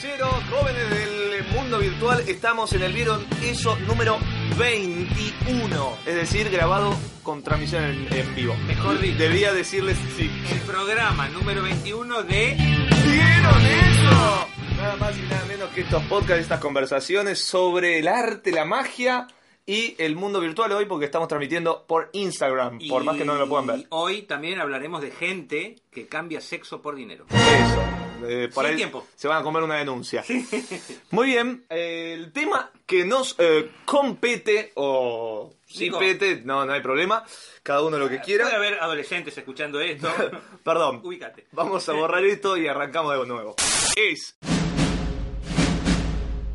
caballeros, jóvenes del mundo virtual, estamos en el Vieron Eso número 21. Es decir, grabado con transmisión en, en vivo. Mejor dicho. Debía decirles sí. El programa número 21 de... ¿Vieron eso? Nada más y nada menos que estos podcasts, estas conversaciones sobre el arte, la magia y el mundo virtual hoy porque estamos transmitiendo por Instagram, por más que no lo puedan ver. Hoy también hablaremos de gente que cambia sexo por dinero. Eso. Eh, por ahí tiempo. se van a comer una denuncia. Muy bien. eh, el tema que nos eh, compete o Digo- pete, no, no hay problema. Cada uno lo que Puede quiera. haber adolescentes escuchando esto. Perdón. Ubícate. Vamos a borrar esto y arrancamos de nuevo. Es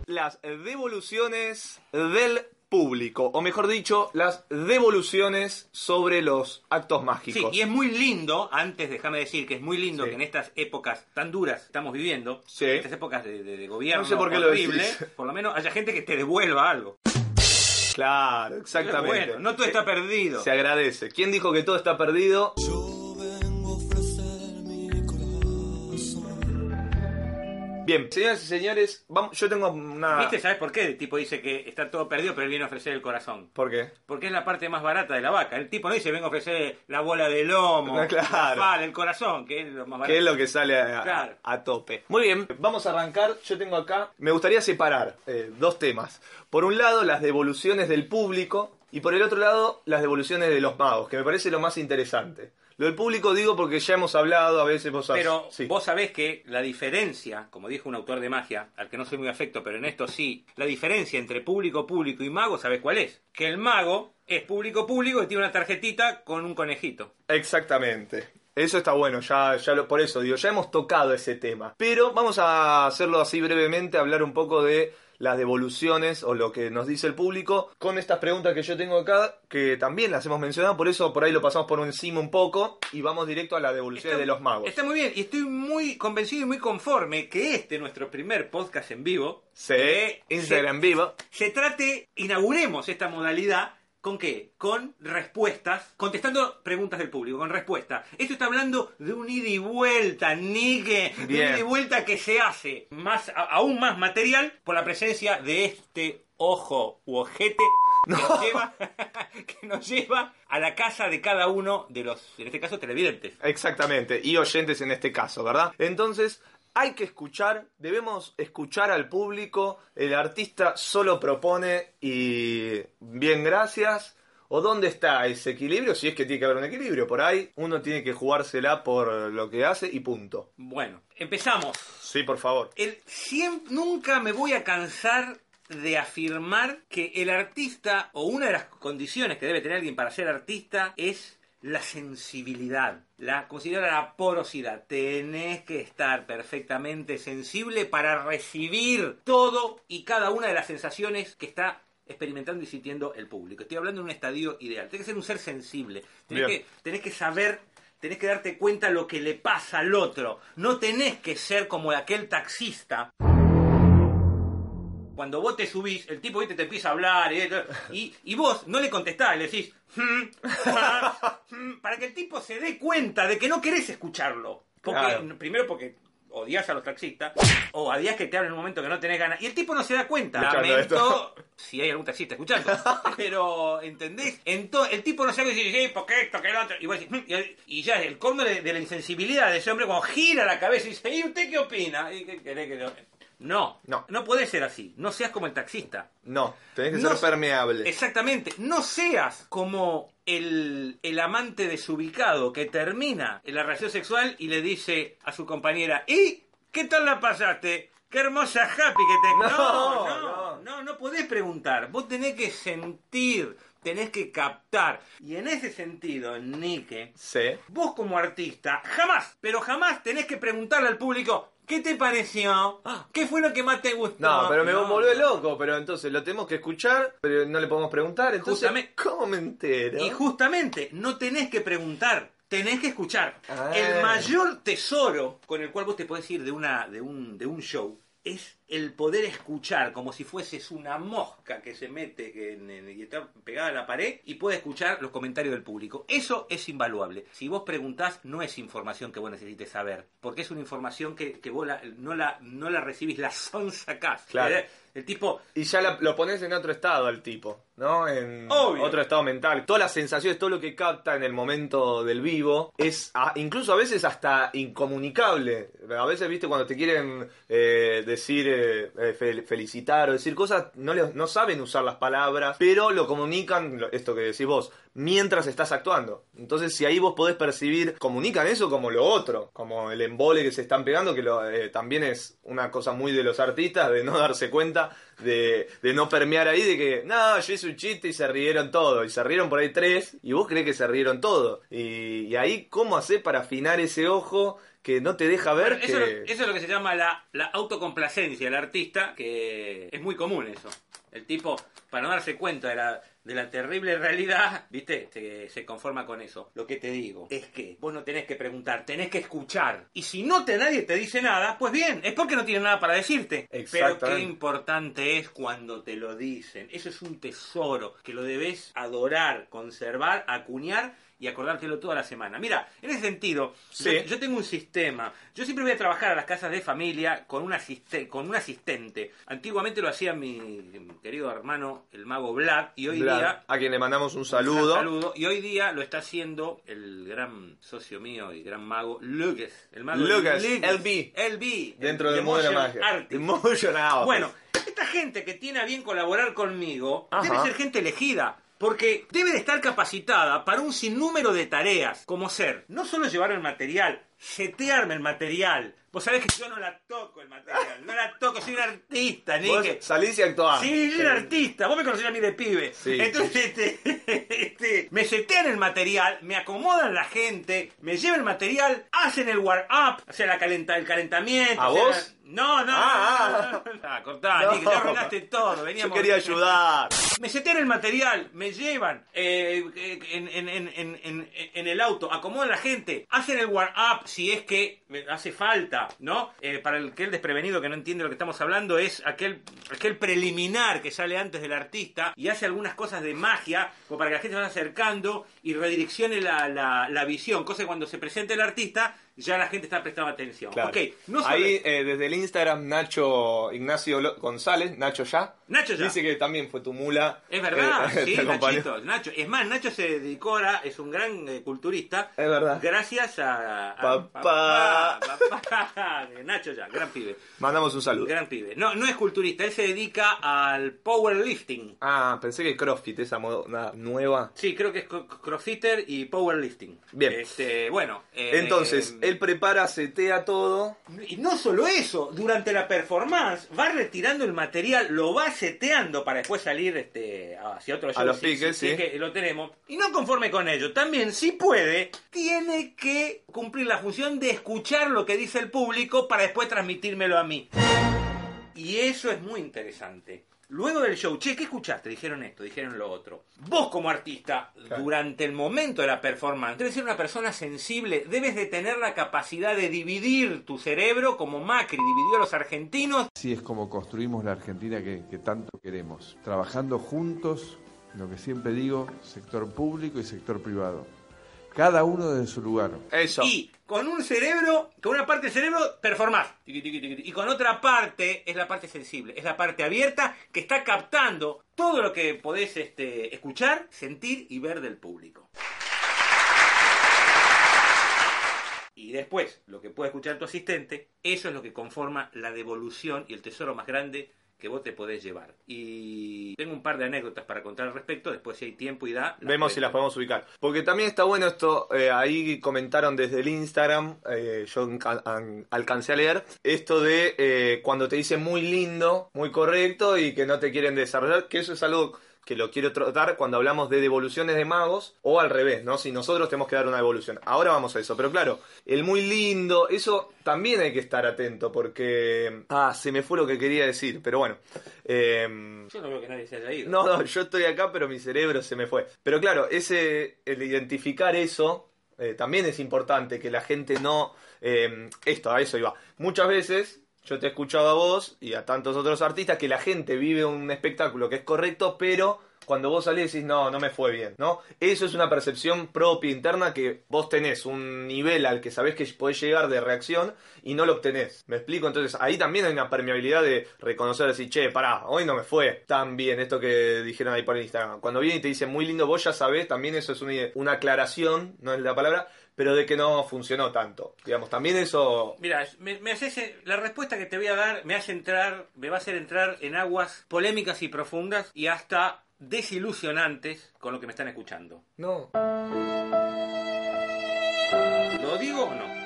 las devoluciones del público, o mejor dicho, las devoluciones sobre los actos Sí, mágicos. y es muy lindo, antes déjame decir que es muy lindo Sí. que en estas épocas tan duras que estamos viviendo, Sí. estas épocas de, de- de gobierno No sé por qué lo decís. por lo menos haya gente que te devuelva algo. Claro, exactamente. Bueno, no todo está perdido. Se agradece. ¿Quién dijo que todo está perdido? Yo Bien, señoras y señores, vamos, yo tengo una... ¿Viste? ¿Sabes por qué? El tipo dice que está todo perdido, pero él viene a ofrecer el corazón. ¿Por qué? Porque es la parte más barata de la vaca. El tipo no dice vengo a ofrecer la bola de lomo, Ah, claro. la el corazón, que es lo más barato. ¿Qué es lo que sale a, Claro. a tope? Muy bien, vamos a arrancar. Yo tengo acá, me gustaría separar eh, dos temas. Por un lado, las devoluciones del público y por el otro lado, las devoluciones de los magos, que me parece lo más interesante. Lo del público digo porque ya hemos hablado, a veces vos has- Pero sí. vos sabés que la diferencia, como dijo un autor de magia, al que no soy muy afecto, pero en esto sí, la diferencia entre público público y mago, ¿sabés cuál es? Que el mago es público público y tiene una tarjetita con un conejito. Exactamente. Eso está bueno, ya, ya lo, por eso digo, ya hemos tocado ese tema. Pero vamos a hacerlo así brevemente, hablar un poco de las devoluciones o lo que nos dice el público con estas preguntas que yo tengo acá, que también las hemos mencionado, por eso por ahí lo pasamos por encima un poco y vamos directo a las devoluciones Está- de los magos. Está muy bien, y estoy muy convencido y muy conforme que este, nuestro primer podcast en vivo, Sí, Instagram vivo. se trate, inauguremos esta modalidad, ¿con qué? Con respuestas, contestando preguntas del público, con respuestas. Esto está hablando de un ida y vuelta, Nique, de un ida y vuelta que se hace más, a- aún más material por la presencia de este ojo u ojete que, nos lleva, que nos lleva a la casa de cada uno de los, en este caso, televidentes. Exactamente, y oyentes en este caso, ¿verdad? Entonces, hay que escuchar, debemos escuchar al público, el artista solo propone y bien, gracias. ¿O dónde está ese equilibrio? Si es que tiene que haber un equilibrio, por ahí uno tiene que jugársela por lo que hace y punto. Bueno, empezamos. Sí, por favor. El, nunca me voy a cansar de afirmar que el artista, o una de las condiciones que debe tener alguien para ser artista, es la sensibilidad, la, llama, la porosidad. Tenés que estar perfectamente sensible para recibir todo y cada una de las sensaciones que está experimentando y sintiendo el público. Estoy hablando de un estadio ideal. Tenés que ser un ser sensible. Tenés que, tenés que saber tenés que darte cuenta lo que le pasa al otro. No tenés que ser como aquel taxista. Cuando vos te subís, el tipo ¿viste? te empieza a hablar y, vos no le contestás, le decís, "Hmm, ah, hmm", para que el tipo se dé cuenta de que no querés escucharlo. Porque, Claro. Primero porque odias a los taxistas, o odias que te hablen en un momento que no tenés ganas. Y el tipo no se da cuenta. Lamento, si hay algún taxista escuchando. Pero, ¿entendés? Ento- el tipo no sabe decir, sí, porque esto, que el otro. Y, vos decís, "Mm", y, y ya el colmo de, de la insensibilidad de ese hombre cuando gira la cabeza y dice, ¿y usted qué opina? ¿Y qué querés que yo-?" No, No. no puede ser así. No seas como el taxista. No, tenés que No ser se- permeable. Exactamente. No seas como el, el amante desubicado que termina en la relación sexual y le dice a su compañera, ¿y qué tal la pasaste? Qué hermosa happy que te... No, no, no. no, no, no podés preguntar. Vos tenés que sentir, tenés que captar. Y en ese sentido, Nike, Sí. vos como artista, jamás, pero jamás tenés que preguntarle al público, ¿qué te pareció? ¿Qué fue lo que más te gustó? No, pero me no. loco, pero entonces lo tenemos que escuchar, pero no le podemos preguntar, entonces ¿cómo me entero? Y justamente, no tenés que preguntar, tenés que escuchar. Ah. El mayor tesoro con el cual vos te podés ir de, una, de, un, de un show es el poder escuchar como si fueses una mosca que se mete en- en- y está pegada a la pared y puede escuchar los comentarios del público. Eso es invaluable. Si vos preguntás, no es información que vos necesites saber, porque es una información que, que vos la- no, la, no la recibís, la sonsacás. Claro. Eh, El tipo, Y ya la- lo pones en otro estado al tipo, ¿no? En Obvio. otro estado mental. Todas las sensaciones, todo lo que capta en el momento del vivo es ah, incluso a veces hasta incomunicable. A veces, viste, cuando te quieren eh, decir, eh, eh, fel- felicitar o decir cosas, no, le- no saben usar las palabras, pero lo comunican, esto que decís vos, mientras estás actuando. Entonces, si ahí vos podés percibir, comunican eso como lo otro, como el embole que se están pegando, que lo, eh, también es una cosa muy de los artistas, de no darse cuenta, de, no permear ahí, de que, no, yo hice un chiste y se rieron todo, y se rieron por ahí tres, y vos crees que se rieron todo. Y, y ahí, ¿cómo hacer para afinar ese ojo que no te deja ver Bueno, eso, que... es lo- eso es lo que se llama la, la autocomplacencia del artista, que es muy común eso. El tipo, para no darse cuenta de la, de la terrible realidad, ¿viste? Se, se conforma con eso. Lo que te digo es que vos no tenés que preguntar, tenés que escuchar. Y si no te nadie te dice nada, pues bien, es porque no tiene nada para decirte. Pero qué importante es cuando te lo dicen. Eso es un tesoro que lo debes adorar, conservar, acuñar y acordártelo toda la semana. Mira, en ese sentido, Sí. yo, yo tengo un sistema. Yo siempre voy a trabajar a las casas de familia con un, asiste- con un asistente. Antiguamente lo hacía mi querido hermano, el mago Vlad, y hoy Vlad, día... a quien le mandamos un Un saludo. saludo. Y hoy día lo está haciendo el gran socio mío y gran mago Lucas. El mago Lucas, Lucas, LB. LB. Dentro el de la motion magia. Bueno, esta gente que tiene a bien colaborar conmigo Ajá. debe ser gente elegida. Porque debe de estar capacitada para un sinnúmero de tareas, como ser no solo llevar el material, setearme el material. Vos sabés que yo no la toco el material, no la toco, soy un artista, Vos Nick. salís y actuás. Sí, yo era artista, vos me conocés a mí de pibe. Sí. Entonces, este, este, me setean el material, me acomodan la gente, me llevan el material, hacen el warm up, o sea, la calenta, el calentamiento. ¿A o sea, vos? No, no, Ah, no, no, no. Ah, cortá, No. Nick, ya arruinaste todo. Yo Veníamos... quería ayudar. Me setean el material, me llevan eh, eh, en, en- en- en- en- en el auto, acomodan la gente, hacen el warm up si es que hace falta, ¿no? Eh, para el que el desprevenido que no entiende lo que estamos hablando es aquel, aquel preliminar que sale antes del artista y hace algunas cosas de magia como para que la gente se vaya acercando y redireccione la, la- la visión, cosa que cuando se presenta el artista ya la gente está prestando atención. Claro. No Ahí eh, desde el Instagram Nacho Ignacio Lo- González, Nacho ya, Nacho ya. dice que también fue tu mula. Es verdad, eh, sí. Nachito, Nacho. Es más, Nacho se dedicó ahora, es un gran eh, culturista. Es verdad. Gracias a, a- Papá. papá. Nacho ya, gran pibe. Mandamos un saludo. Gran pibe. No, no es culturista, él se dedica al powerlifting. Ah, pensé que CrossFit, esa moda nueva. Sí, creo que es cro- crossfitter y powerlifting. Bien. Este, bueno. eh, Entonces, él prepara, setea todo. Y no solo eso, durante la performance va retirando el material, lo va seteando para después salir este, hacia otro show. los si- piques, sí. es que lo tenemos. Y no conforme con ello, también si puede, tiene que cumplir la función de escuchar lo que dice el público para después transmitírmelo a mí. Y eso es muy interesante. Luego del show, che, ¿qué escuchaste? Dijeron esto, dijeron lo otro. Vos como artista, Claro. durante el momento de la performance, debes ser una persona sensible, debes de tener la capacidad de dividir tu cerebro como Macri dividió a los argentinos. Así es como construimos la Argentina que, que tanto queremos, trabajando juntos, lo que siempre digo, sector público y sector privado. Cada uno desde su lugar. Eso. Y con un cerebro, con una parte del cerebro, performás. Y con otra parte, es la parte sensible, es la parte abierta que está captando todo lo que podés este, escuchar, sentir y ver del público. Y después, lo que puede escuchar tu asistente, eso es lo que conforma la devolución y el tesoro más grande que vos te podés llevar. Y tengo un par de anécdotas para contar al respecto, después si hay tiempo y da... Vemos si las podemos ubicar. Porque también está bueno esto, eh, ahí comentaron desde el Instagram, eh, yo alca- an- alcancé a leer, esto de eh, cuando te dicen muy lindo, muy correcto y que no te quieren desarrollar, que eso es algo que lo quiero tratar cuando hablamos de devoluciones de magos o al revés, ¿no? Si nosotros tenemos que dar una devolución. Ahora vamos a eso, pero claro, el muy lindo, eso también hay que estar atento porque... Ah, se me fue lo que quería decir, pero bueno. em, Yo no veo que nadie se haya ido. no, no, yo estoy acá, pero mi cerebro se me fue. Pero claro, ese, el identificar eso eh, también es importante, que la gente no... eh, esto, a eso iba. Muchas veces Yo te he escuchado a vos y a tantos otros artistas que la gente vive un espectáculo que es correcto, pero cuando vos salís decís, no, no me fue bien, ¿no? Eso es una percepción propia, interna, que vos tenés un nivel al que sabés que podés llegar de reacción y no lo obtenés. ¿Me explico? Entonces ahí también hay una permeabilidad de reconocer, decir, che, pará, hoy no me fue tan bien esto que dijeron ahí por Instagram. Cuando viene y te dice muy lindo, vos ya sabés, también eso es una, una aclaración, no es la palabra, pero de que no funcionó tanto. Digamos, también eso... Mira, me, me haces, eh, la respuesta que te voy a dar me hace entrar, me va a hacer entrar en aguas polémicas y profundas y hasta desilusionantes con lo que me están escuchando. No, ¿Lo digo o no?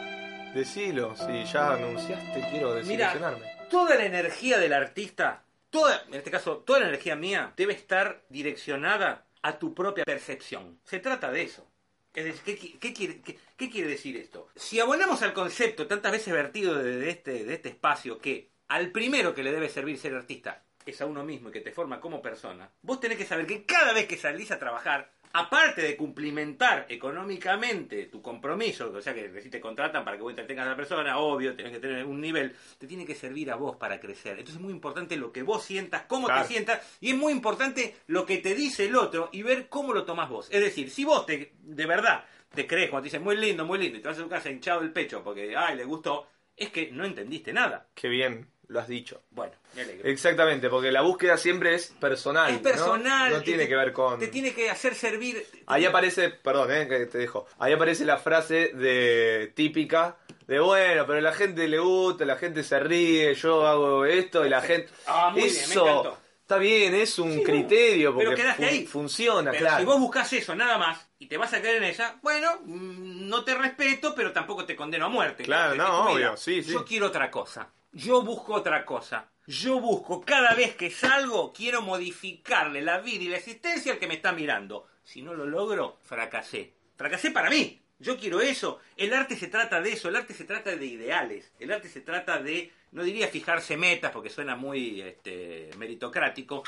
decilo, si ya anunciaste, quiero Mira, desilusionarme. toda la energía del artista, toda, en este caso, toda la energía mía, debe estar direccionada a tu propia percepción. Se trata de eso. Es decir, ¿qué, qué quiere, qué- quiere decir esto? Si abonamos al concepto tantas veces vertido de, de este, de este espacio que al primero que le debe servir ser artista es a uno mismo y que te forma como persona, vos tenés que saber que cada vez que salís a trabajar, aparte de cumplimentar económicamente tu compromiso, o sea que si te contratan para que vos entretengas a la persona, obvio, tenés que tener un nivel, te tiene que servir a vos para crecer. Entonces es muy importante lo que vos sientas, cómo Claro. te sientas, y es muy importante lo que te dice el otro y ver cómo lo tomás vos. Es decir, si vos te, de verdad te crees cuando te dicen muy lindo, muy lindo, y te vas a tu casa hinchado el pecho porque, ay, le gustó, es que no entendiste nada. Qué bien, lo has dicho. Bueno, me alegro. Exactamente, porque la búsqueda siempre es personal. es personal. No, tiene te- que ver con... Te tiene que hacer servir. Ahí aparece, perdón, eh, que te dejo. Ahí aparece la frase de típica de bueno, pero la gente le gusta, la gente se ríe, yo hago esto y la gente. Ah, muy bien, me Eso encantó. Está bien, es un Sí, criterio pero porque quedaste fun- ahí. funciona, Pero claro. si vos buscas eso nada más y te vas a caer en esa, bueno, mm, no te respeto, pero tampoco te condeno a muerte. Claro, no, mira, obvio, sí, sí. Yo quiero otra cosa. Yo busco otra cosa. Yo busco, cada vez que salgo, quiero modificarle la vida y la existencia al que me está mirando. Si no lo logro, fracasé. Fracasé para mí. Yo quiero eso. El arte se trata de eso. El arte se trata de ideales. El arte se trata de, no diría fijarse metas, porque suena muy este, meritocrático,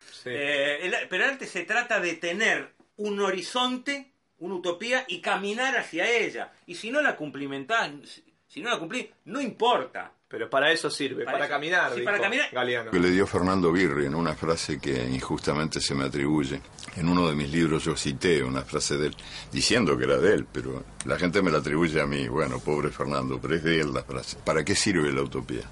Sí. eh, el- pero antes se trata de tener un horizonte, una utopía y caminar hacia ella. Y si no la cumplimentás, si- no la cumplís, no importa. Pero para eso sirve, para, Para eso. caminar, Sí, dijo para caminar. Galeano. que le dio Fernando Birri en una frase que injustamente se me atribuye. En uno de mis libros yo cité una frase de él, diciendo que era de él, pero la gente me la atribuye a mí. Bueno, pobre Fernando, pero es de él la frase. ¿Para qué sirve la utopía?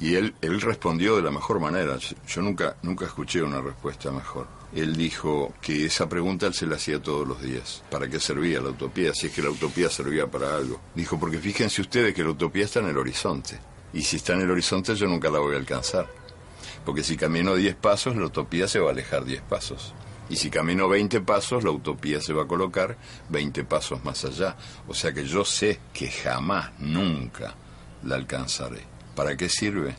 Y él, él respondió de la mejor manera. Yo nunca, nunca escuché una respuesta mejor. Él dijo que esa pregunta él se la hacía todos los días. ¿Para qué servía la utopía? Si es que la utopía servía para algo. Dijo, porque fíjense ustedes que la utopía está en el horizonte. Y si está en el horizonte yo nunca la voy a alcanzar. Porque si camino 10 pasos, la utopía se va a alejar 10 pasos. Y si camino 20 pasos, la utopía se va a colocar 20 pasos más allá. O sea que yo sé que jamás, nunca la alcanzaré. ¿Para qué sirve?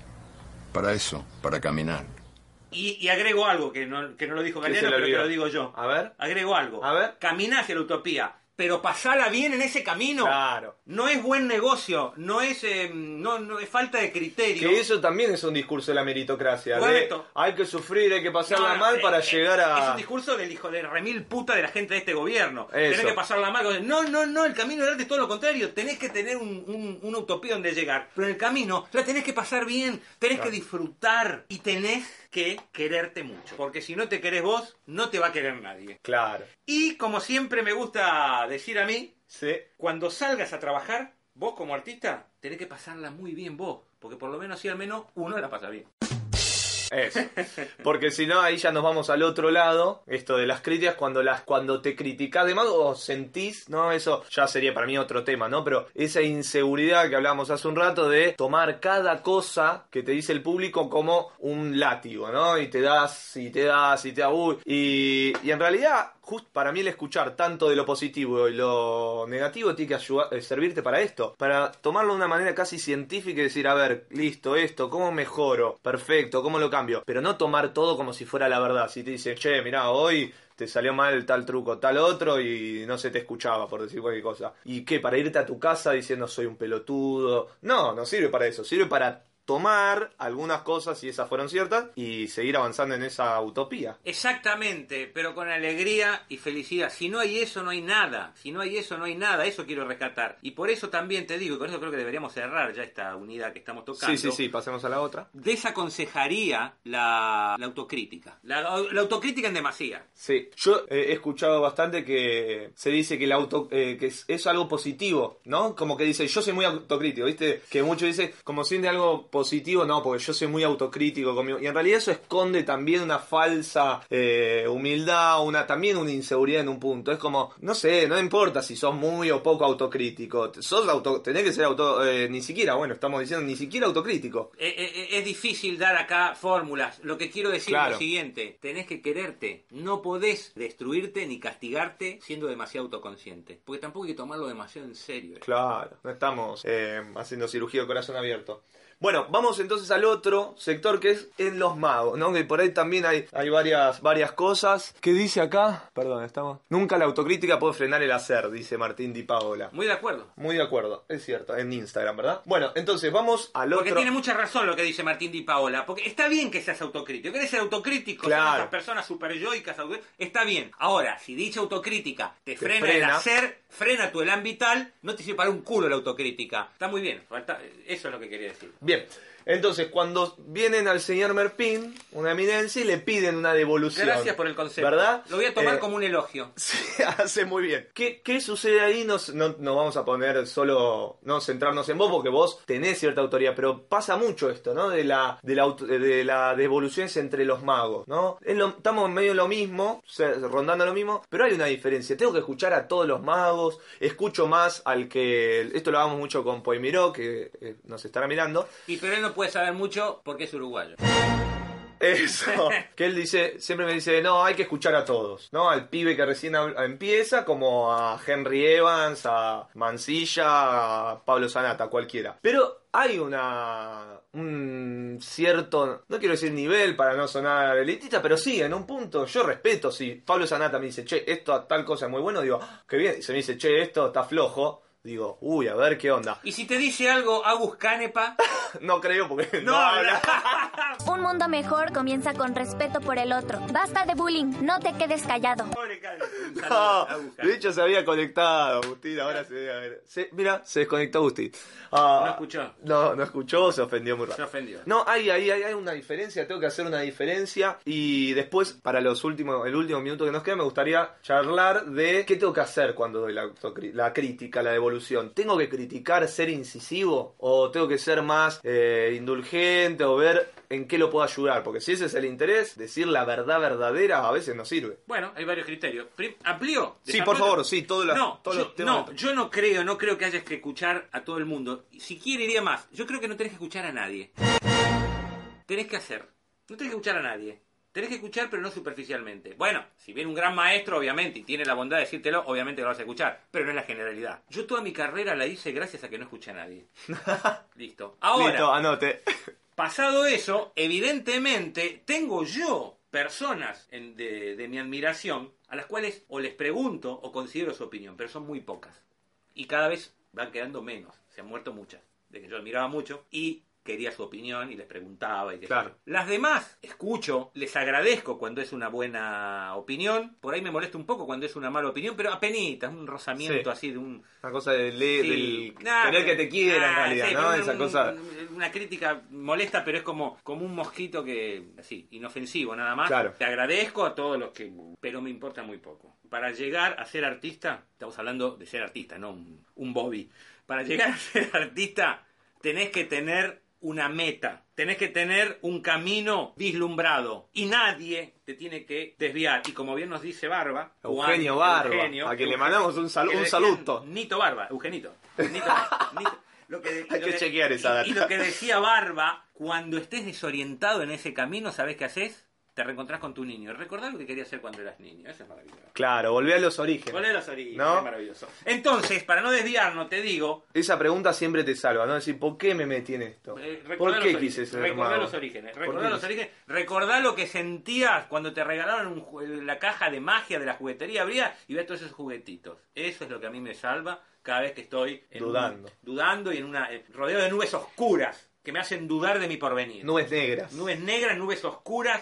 Para eso, para caminar. Y, y agrego algo que no, que no lo dijo ¿Qué se Galeano, le pero que lo digo yo. A ver. Agrego algo. A ver. Caminá hacia la utopía, pero pasala bien en ese camino. Claro. No es buen negocio, no es, eh, no, no es falta de criterio. Que eso también es un discurso de la meritocracia. de hay que sufrir, hay que pasarla No, mal eh, para eh, llegar a. Es un discurso del hijo de remil puta de la gente de este gobierno. Eso. Tenés que pasarla mal. No, no, no, el camino del arte es todo lo contrario. Tenés que tener un, un- una utopía donde llegar. Pero en el camino la tenés que pasar bien, tenés que disfrutar y tenés que quererte mucho. Porque si no te querés vos, no te va a querer nadie. Claro. Y como siempre me gusta decir a mí, Sí. cuando salgas a trabajar, vos como artista, tenés que pasarla muy bien vos. Porque por lo menos así al menos uno la pasa bien. Eso. Porque si no, ahí ya nos vamos al otro lado. Esto de las críticas, cuando las cuando te criticás de más o sentís, ¿no? Eso ya sería para mí otro tema, ¿no? Pero esa inseguridad que hablábamos hace un rato de tomar cada cosa que te dice el público como un látigo, ¿no? Y te das, y te das, y te da. uy. Y, y en realidad, justo para mí el escuchar tanto de lo positivo y lo negativo tiene que ayudar, eh, servirte para esto. Para tomarlo de una manera casi científica y decir, a ver, listo, esto, ¿cómo mejoro? Perfecto, ¿cómo lo cambio? Pero no tomar todo como si fuera la verdad. Si te dicen, che, mirá, hoy te salió mal tal truco, tal otro y no se te escuchaba, por decir cualquier cosa. ¿Y qué? Para irte a tu casa diciendo soy un pelotudo. No, no sirve para eso. Sirve para tomar algunas cosas, y esas fueron ciertas, y seguir avanzando en esa utopía. Exactamente, pero con alegría y felicidad. Si no hay eso, no hay nada. Si no hay eso, no hay nada. Eso quiero rescatar. Y por eso también te digo, y por eso creo que deberíamos cerrar ya esta unidad que estamos tocando. Sí, sí, sí, pasemos a la otra. Desaconsejaría la, la autocrítica. La, la autocrítica en demasía. Sí, yo eh, he escuchado bastante que se dice que el auto eh, que es, es algo positivo, ¿no? Como que dice, yo soy muy autocrítico, ¿viste? Que muchos dicen, como siente algo positivo, no, porque yo soy muy autocrítico conmigo. Y en realidad eso esconde también una falsa eh, humildad, una también una inseguridad en un punto. Es como, no sé, no importa si sos muy o poco autocrítico. Sos auto, tenés que ser auto, eh, ni siquiera, bueno, estamos diciendo, ni siquiera autocrítico. Eh, es difícil dar acá fórmulas. Lo que quiero decir es lo siguiente: tenés que quererte. No podés destruirte ni castigarte siendo demasiado autoconsciente. Porque tampoco hay que tomarlo demasiado en serio. Claro, no estamos eh, haciendo cirugía de corazón abierto. Bueno, vamos entonces al otro sector que es en los magos, ¿no? Que por ahí también hay, hay varias, varias cosas. ¿Qué dice acá? Perdón, estamos. Nunca la autocrítica puede frenar el hacer, dice Martín Di Paola. Muy de acuerdo. Muy de acuerdo, es cierto, en Instagram, ¿verdad? Bueno, entonces vamos al Porque otro. tiene mucha razón lo que dice Martín Di Paola. Porque está bien que seas autocrítico. Querés ser autocrítico, Claro. esas personas superyoicas. Está bien. Ahora, si dicha autocrítica te, frena, el hacer, frena tu elan vital, no te sirve para un culo la autocrítica. Está muy bien. Eso es lo que quería decir. Bien, entonces cuando vienen al señor Merpín, una eminencia, y le piden una devolución. Gracias por el consejo. ¿Verdad? Lo voy a tomar Eh, como un elogio. Sí, hace muy bien. ¿Qué, qué sucede ahí? No, no, no vamos a poner solo, no centrarnos en vos, porque vos tenés cierta autoridad, pero pasa mucho esto, ¿no? De la, de la, de la devolución entre los magos, ¿no? Es lo- estamos medio en lo mismo, rondando lo mismo, pero hay una diferencia. Tengo que escuchar a todos los magos, escucho más al que, esto lo hagamos mucho con Poimiró, que eh, nos estará mirando, Y pero él no puede saber mucho porque es uruguayo. Eso, que él dice, siempre me dice, no, hay que escuchar a todos, ¿no? Al pibe que recién empieza, como a Henry Evans, a Mancilla, a Pablo Sanata, cualquiera. Pero hay una, un cierto, no quiero decir nivel para no sonar elitista, pero sí, en un punto yo respeto, si Pablo Sanata me dice, che, esto tal cosa es muy bueno, digo, "Ah, qué bien, y se me dice, che, esto está flojo, digo, uy, a ver qué onda. Y si te dice algo Agus Canepa, No creo porque no, no, habla. Un mundo mejor comienza con respeto por el otro. Basta de bullying, no te quedes callado. Pobre Canepa. No, de hecho se había conectado, Agustín, ahora se debe haber... se- mira, se desconectó Agustín. Ah, No escuchó. No, no escuchó, se ofendió muy Se rápido. ofendió. No, hay, hay, hay, hay una diferencia, tengo que hacer una diferencia y después, para los últimos, el último minuto que nos queda, me gustaría charlar de qué tengo que hacer cuando doy la crítica, la devolución. ¿Tengo que criticar, ser incisivo o tengo que ser más eh, indulgente o ver en qué lo puedo ayudar? Porque si ese es el interés, decir la verdad verdadera a veces no sirve. Bueno, hay varios criterios. ¿Amplío? Sí, por favor, sí, todos los- no, todos yo, los temas. No, yo no creo, no creo que hayas que escuchar a todo el mundo. Si quiere iría más. Yo creo que no tenés que escuchar a nadie. Tenés que hacer. No tenés que escuchar a nadie. Tenés que escuchar, pero no superficialmente. Bueno, si viene un gran maestro, obviamente, y tiene la bondad de decírtelo, obviamente lo vas a escuchar. Pero no es la generalidad. Yo toda mi carrera la hice gracias a que no escuché a nadie. Listo. Ahora, Listo, anote. Pasado eso, evidentemente tengo yo personas en- de, de mi admiración a las cuales o les pregunto o considero su opinión, pero son muy pocas. Y cada vez van quedando menos. Se han muerto muchas, de que yo admiraba mucho y quería su opinión y les preguntaba y Claro. Las demás escucho, les agradezco cuando es una buena opinión, por ahí me molesta un poco cuando es una mala opinión, pero apenas un rozamiento Sí. así de un Una cosa de le- Sí. del Nah, querer que te quiera en ah, realidad, sí, ¿no? Esa cosa. Una crítica molesta, pero es como, como un mosquito que, así, inofensivo nada más. Claro. Te agradezco a todos los que, pero me importa muy poco. Para llegar a ser artista, estamos hablando de ser artista, no un, un Bobby. Para llegar a ser artista, tenés que tener una meta, tenés que tener un camino vislumbrado y nadie te tiene que desviar. Y como bien nos dice Barba, Eugenio Juan- Barba, a quien le mandamos un sal- que un saludo. Nito Barba, Eugenito. Nito, Nito. Lo que, Hay lo que chequear esa y- Y, data. lo que decía Barba, cuando estés desorientado en ese camino, ¿sabés qué haces? Te reencontrás con tu niño. Recordá lo que querías hacer cuando eras niño. Eso es maravilloso. Claro, volvé a los orígenes. ¿Cuál es los orígenes? ¿No? Es maravilloso. Entonces, para no desviarnos, te digo, Esa pregunta siempre te salva, ¿no? Decir, ¿por qué me metí en esto? Eh, ¿Por qué quise ser recordá los orígenes, ¿Por recordá los orígenes, recordá lo que sentías cuando te regalaron un la caja de magia de la juguetería abría y ves todos esos juguetitos. Eso es lo que a mí me salva cada vez que estoy un- Dudando. dudando y en una eh, rodeado de nubes oscuras. que me hacen dudar de mi porvenir. Nubes negras. Nubes negras, nubes oscuras.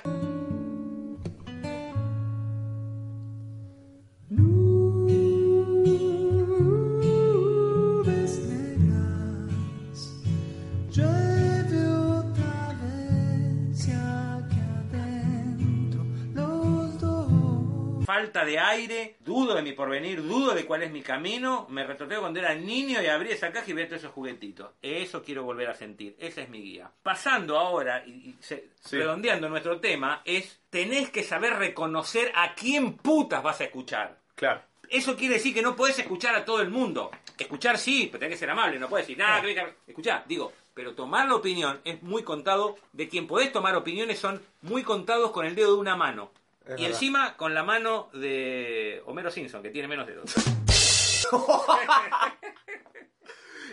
Falta de aire, dudo de mi porvenir, dudo de cuál es mi camino. Me retroteo cuando era niño y abrí esa caja y vi todos esos juguetitos. Eso quiero volver a sentir. Esa es mi guía. Pasando ahora y, y se- Sí. redondeando nuestro tema, es tenés que saber reconocer a quién putas vas a escuchar. Claro. Eso quiere decir que no podés escuchar a todo el mundo. Escuchar sí, pero tenés que ser amable, no puedes decir nada, que escuchar, digo, pero tomar la opinión es muy contado, de quien podés tomar opiniones son muy contados con el dedo de una mano. Es y verdad. encima con la mano de Homero Simpson, que tiene menos dedos.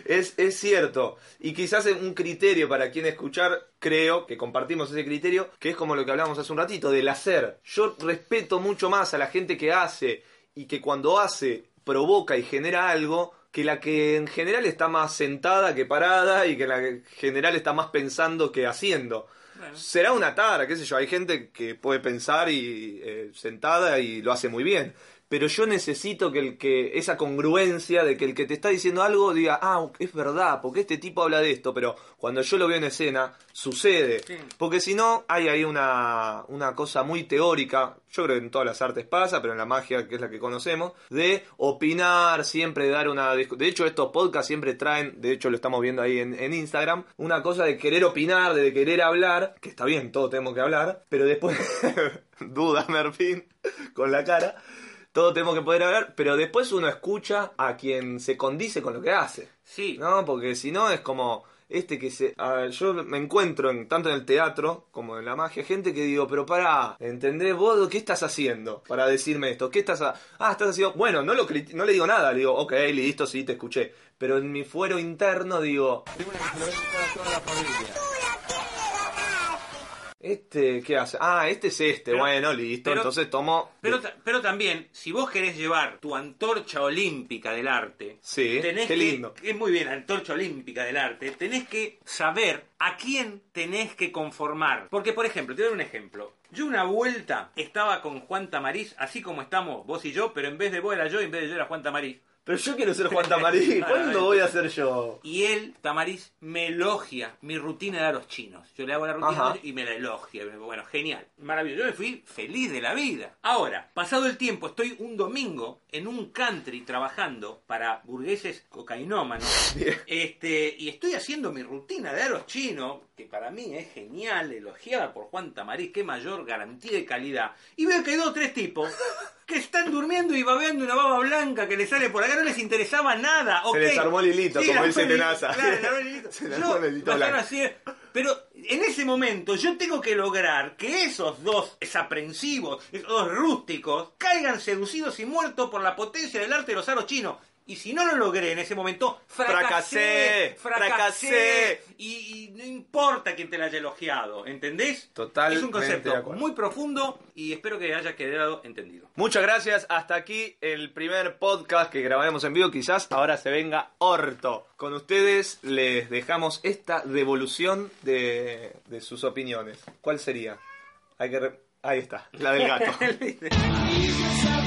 Es, es cierto. Y quizás un criterio para quien escuchar, creo que compartimos ese criterio, que es como lo que hablamos hace un ratito, del hacer. Yo respeto mucho más a la gente que hace y que cuando hace provoca y genera algo, que la que en general está más sentada que parada y que la que en general está más pensando que haciendo. Será una tara, qué sé yo, hay gente que puede pensar y eh, sentada y lo hace muy bien. Pero yo necesito que el que esa congruencia de que el que te está diciendo algo diga, ah, es verdad, porque este tipo habla de esto, pero cuando yo lo veo en escena, sucede. Sí. Porque si no, hay ahí una, una cosa muy teórica, yo creo que en todas las artes pasa, pero en la magia, que es la que conocemos, de opinar, siempre dar una... De hecho, estos podcasts siempre traen, de hecho lo estamos viendo ahí en, en Instagram, una cosa de querer opinar, de querer hablar, que está bien, todos tenemos que hablar, pero después, duda Merfín, con la cara, todos tenemos que poder hablar, pero después uno escucha a quien se condice con lo que hace. Sí, No, porque si no es como este que se... a- yo me encuentro en, tanto en el teatro como en la magia, gente que digo, pero para, ¿entendés vos qué estás haciendo para decirme esto? ¿Qué estás ha- Ah, estás haciendo... Bueno, no, lo criti- no le digo nada, le digo, ok, listo, sí, te escuché. Pero en mi fuero interno digo, este, ¿qué hace? Ah, este es este, Pero- bueno, listo, pero- entonces tomo... pero, pero también, si vos querés llevar tu antorcha olímpica del arte, Sí, tenés qué lindo. que es muy bien, antorcha olímpica del arte, tenés que saber a quién tenés que conformar. Porque, por ejemplo, te doy un ejemplo. Yo una vuelta estaba con Juan Tamariz, así como estamos vos y yo, pero en vez de vos era yo, en vez de yo era Juan Tamariz. Pero yo quiero ser Juan Tamarí, ¿cuándo voy a ser yo? Y él, Tamariz, me elogia mi rutina de a los chinos. Yo le hago la rutina Ajá. y me la elogia. Bueno, genial. Maravilloso. Yo me fui feliz de la vida. Ahora, pasado el tiempo, estoy un domingo en un country trabajando para burgueses cocainómanos. Este, y estoy haciendo mi rutina de a los chinos, que para mí es genial, elogiada por Juan Tamariz, qué mayor garantía de calidad. Y veo que hay dos o tres tipos que están durmiendo y babeando una baba blanca que le sale por acá, no les interesaba nada. Se ok. les armó el hilito, como dice armó el Tenaza. hilito, Claro, le armó el hilito. Se le Yo, armó el hilito blanco. así, pero en ese momento yo tengo que lograr que esos dos desaprensivos, esos dos rústicos, caigan seducidos y muertos por la potencia del arte de los aros chinos. Y si no lo logré en ese momento, fracasé, Fracasé, fracasé. Y, y no importa quién te la haya elogiado, ¿entendés? Totalmente Es un concepto muy profundo y espero que haya quedado entendido. Muchas gracias, hasta aquí el primer podcast que grabaremos en vivo, quizás ahora se venga orto. Con ustedes les dejamos esta devolución de, de sus opiniones. ¿Cuál sería? Hay que re- Ahí está, la del gato.